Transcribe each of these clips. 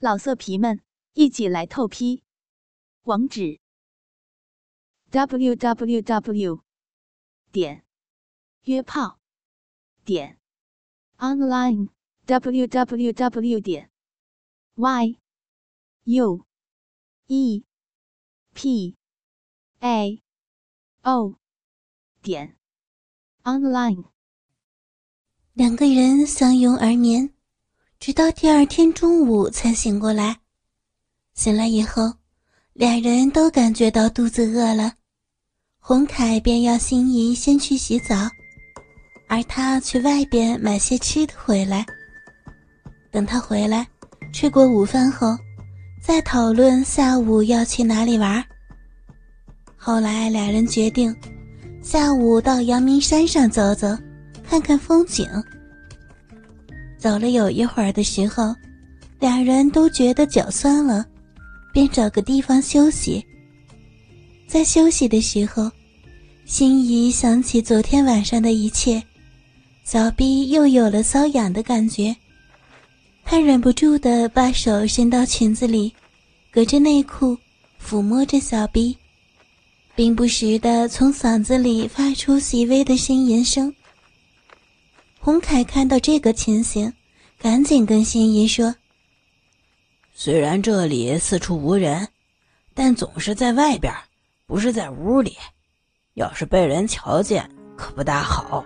老色皮们，一起来透批！网址：w w w 点约炮点 online w w w 点 y u e p a o 点 online。两个人相拥而眠。直到第二天中午才醒过来。醒来以后，两人都感觉到肚子饿了。洪凯便要心仪先去洗澡，而他去外边买些吃的回来。等他回来，吃过午饭后，再讨论下午要去哪里玩。后来两人决定，下午到阳明山上走走，看看风景。走了有一会儿的时候，两人都觉得脚酸了，便找个地方休息。在休息的时候，心仪想起昨天晚上的一切，小臂又有了瘙痒的感觉。她忍不住的把手伸到裙子里，隔着内裤抚摸着小臂，并不时的从嗓子里发出细微的呻吟声。洪凯看到这个情形，赶紧跟心怡说：“虽然这里四处无人，但总是在外边，不是在屋里。要是被人瞧见，可不大好。”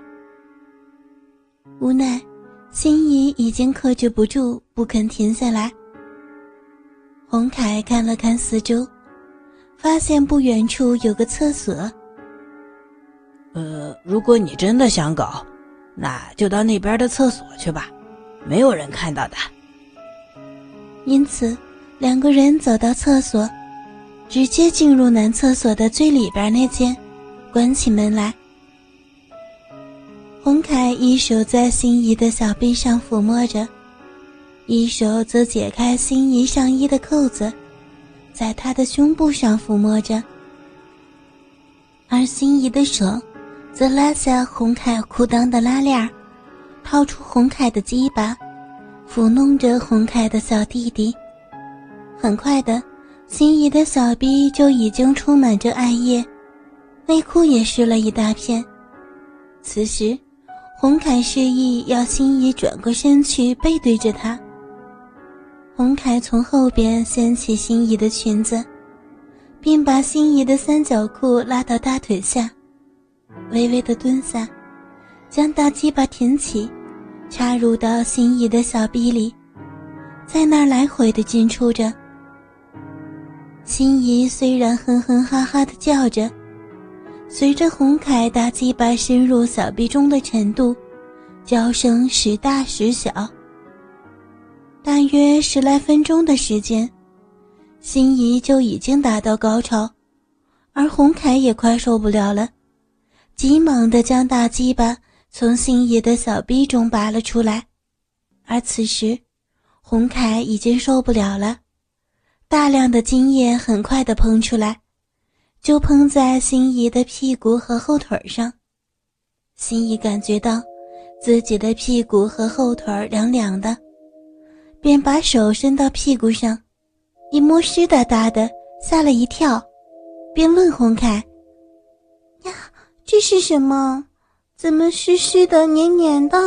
无奈，心怡已经克制不住，不肯停下来。洪凯看了看四周，发现不远处有个厕所。呃，如果你真的想搞。那就到那边的厕所去吧，没有人看到的。因此，两个人走到厕所，直接进入男厕所的最里边那间，关起门来。洪凯一手在心仪的小臂上抚摸着，一手则解开心仪上衣的扣子，在她的胸部上抚摸着，而心仪的手。则拉下洪凯裤裆的拉链掏出洪凯的鸡巴，抚弄着洪凯的小弟弟。很快的，心仪的小臂就已经充满着艾叶，内裤也湿了一大片。此时，洪凯示意要心仪转过身去，背对着他。洪凯从后边掀起心仪的裙子，并把心仪的三角裤拉到大腿下。微微的蹲下，将大鸡巴挺起，插入到心仪的小臂里，在那儿来回的进出着。心仪虽然哼哼哈哈的叫着，随着洪凯大鸡巴深入小臂中的程度，叫声时大时小。大约十来分钟的时间，心仪就已经达到高潮，而洪凯也快受不了了。急忙的将大鸡巴从心仪的小臂中拔了出来，而此时，洪凯已经受不了了，大量的精液很快的喷出来，就喷在心仪的屁股和后腿上。心仪感觉到自己的屁股和后腿凉凉的，便把手伸到屁股上，一摸湿哒哒的，吓了一跳，便问洪凯：“呀？”这是什么？怎么湿湿的、黏黏的？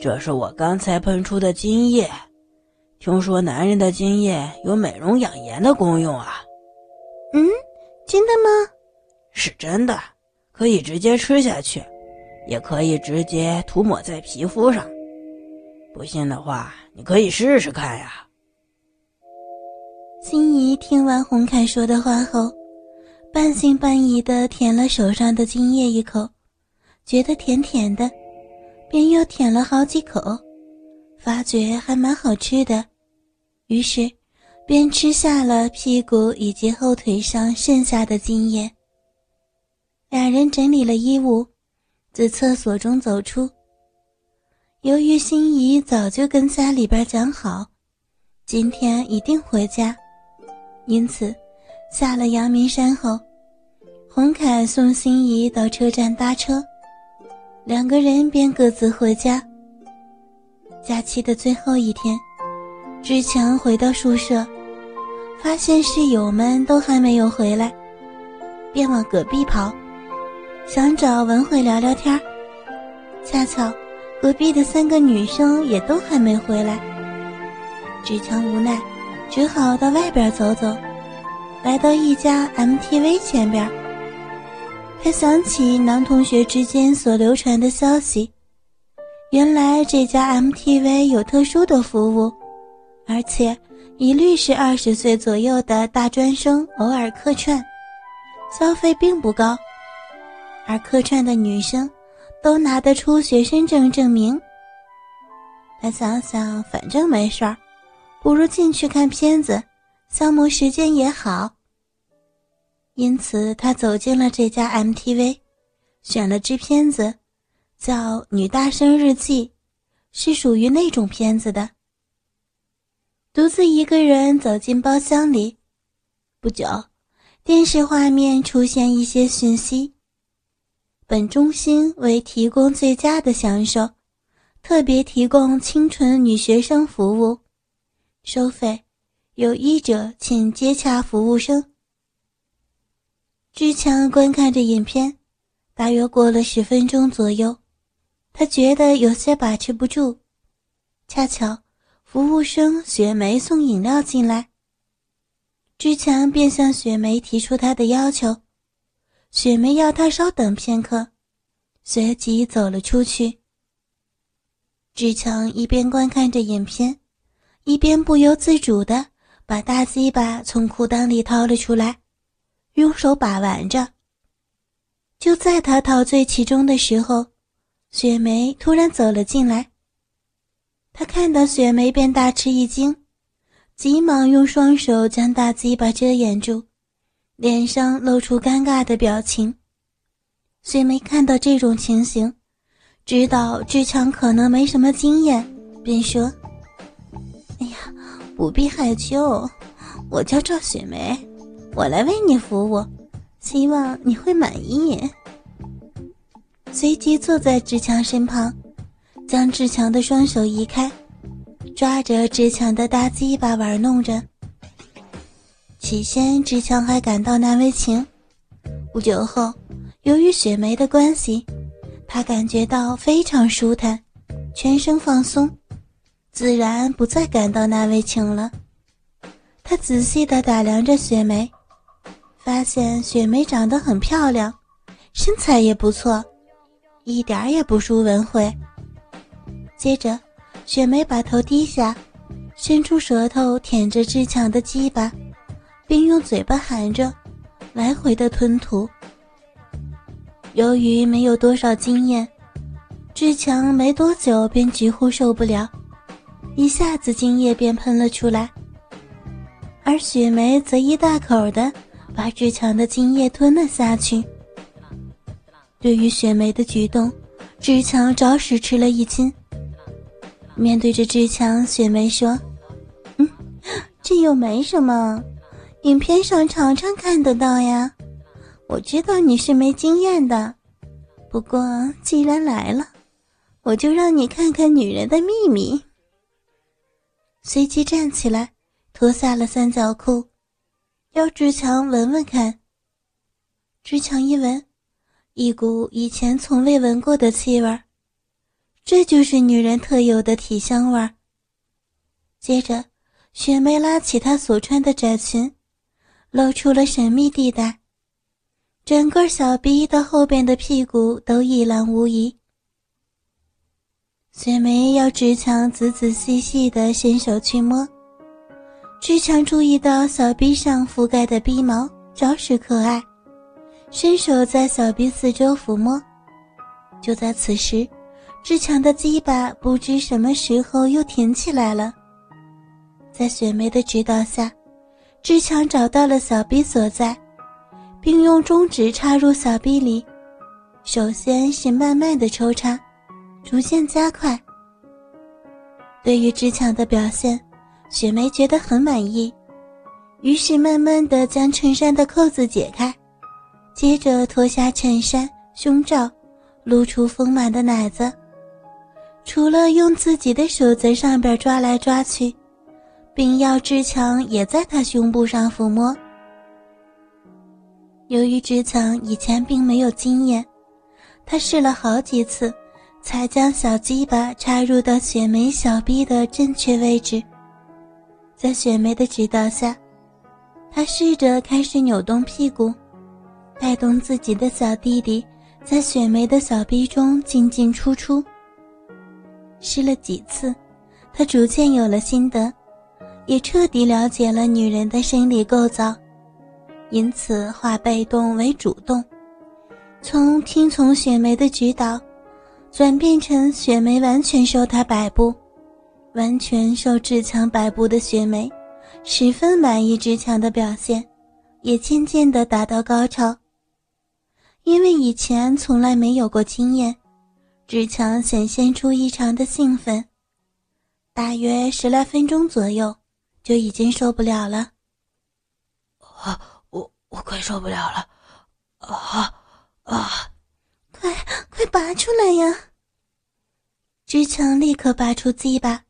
这是我刚才喷出的精液。听说男人的精液有美容养颜的功用啊。嗯，真的吗？是真的，可以直接吃下去，也可以直接涂抹在皮肤上。不信的话，你可以试试看呀。心仪听完洪凯说的话后。半信半疑的舔了手上的精液一口，觉得甜甜的，便又舔了好几口，发觉还蛮好吃的，于是便吃下了屁股以及后腿上剩下的精液。两人整理了衣物，自厕所中走出。由于心仪早就跟家里边讲好，今天一定回家，因此下了阳明山后。洪凯送心仪到车站搭车，两个人便各自回家。假期的最后一天，志强回到宿舍，发现室友们都还没有回来，便往隔壁跑，想找文慧聊聊天恰巧隔壁的三个女生也都还没回来，志强无奈，只好到外边走走，来到一家 MTV 前边。他想起男同学之间所流传的消息，原来这家 MTV 有特殊的服务，而且一律是二十岁左右的大专生偶尔客串，消费并不高，而客串的女生都拿得出学生证证明。他想想，反正没事儿，不如进去看片子，消磨时间也好。因此，他走进了这家 MTV，选了支片子，叫《女大生日记》，是属于那种片子的。独自一个人走进包厢里，不久，电视画面出现一些讯息。本中心为提供最佳的享受，特别提供清纯女学生服务，收费，有意者请接洽服务生。志强观看着影片，大约过了十分钟左右，他觉得有些把持不住。恰巧服务生雪梅送饮料进来，志强便向雪梅提出他的要求。雪梅要他稍等片刻，随即走了出去。志强一边观看着影片，一边不由自主地把大鸡巴从裤裆里掏了出来。用手把玩着。就在他陶醉其中的时候，雪梅突然走了进来。他看到雪梅便大吃一惊，急忙用双手将大鸡巴遮掩住，脸上露出尴尬的表情。雪梅看到这种情形，知道志强可能没什么经验，便说：“哎呀，不必害羞，我叫赵雪梅。”我来为你服务，希望你会满意。随即坐在志强身旁，将志强的双手移开，抓着志强的大鸡巴玩弄着。起先，志强还感到难为情，不久后，由于雪梅的关系，他感觉到非常舒坦，全身放松，自然不再感到难为情了。他仔细地打量着雪梅。发现雪梅长得很漂亮，身材也不错，一点也不输文慧。接着，雪梅把头低下，伸出舌头舔着志强的鸡巴，并用嘴巴含着，来回的吞吐。由于没有多少经验，志强没多久便几乎受不了，一下子精液便喷了出来，而雪梅则一大口的。把志强的精液吞了下去。对于雪梅的举动，志强着实吃了一惊。面对着志强，雪梅说：“嗯，这又没什么，影片上常常看得到呀。我知道你是没经验的，不过既然来了，我就让你看看女人的秘密。”随即站起来，脱下了三角裤。要志强闻闻看。志强一闻，一股以前从未闻过的气味这就是女人特有的体香味接着，雪梅拉起她所穿的窄裙，露出了神秘地带，整个小臂到后边的屁股都一览无遗。雪梅要志强仔仔细细的伸手去摸。志强注意到小臂上覆盖的鼻毛着实可爱，伸手在小臂四周抚摸。就在此时，志强的鸡巴不知什么时候又挺起来了。在雪梅的指导下，志强找到了小臂所在，并用中指插入小臂里，首先是慢慢的抽插，逐渐加快。对于志强的表现。雪梅觉得很满意，于是慢慢的将衬衫的扣子解开，接着脱下衬衫胸罩，露出丰满的奶子。除了用自己的手在上边抓来抓去，并要志强也在他胸部上抚摸。由于志强以前并没有经验，他试了好几次，才将小鸡巴插入到雪梅小臂的正确位置。在雪梅的指导下，他试着开始扭动屁股，带动自己的小弟弟在雪梅的小臂中进进出出。试了几次，他逐渐有了心得。也彻底了解了女人的生理构造，因此化被动为主动，从听从雪梅的指导，转变成雪梅完全受他摆布，完全受志强摆布的雪梅，十分满意志强的表现，也渐渐的达到高潮。因为以前从来没有过经验，志强显现出异常的兴奋，大约十来分钟左右。就已经受不了了，啊！我我快受不了了，啊啊！快快拔出来呀！志强立刻拔出鸡巴，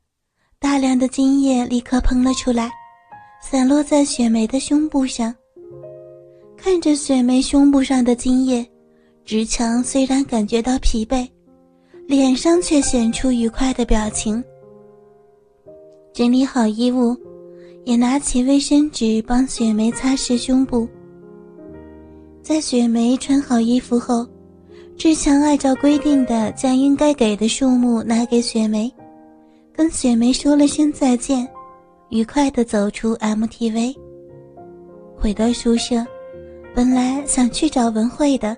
大量的精液立刻喷了出来，散落在雪梅的胸部上。看着雪梅胸部上的精液，志强虽然感觉到疲惫，脸上却显出愉快的表情。整理好衣物。也拿起卫生纸帮雪梅擦拭胸部。在雪梅穿好衣服后，志强按照规定的将应该给的数目拿给雪梅，跟雪梅说了声再见，愉快地走出 MTV。回到宿舍，本来想去找文慧的，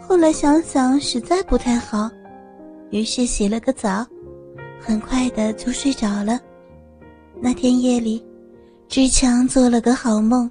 后来想想实在不太好，于是洗了个澡，很快的就睡着了。那天夜里。志强做了个好梦。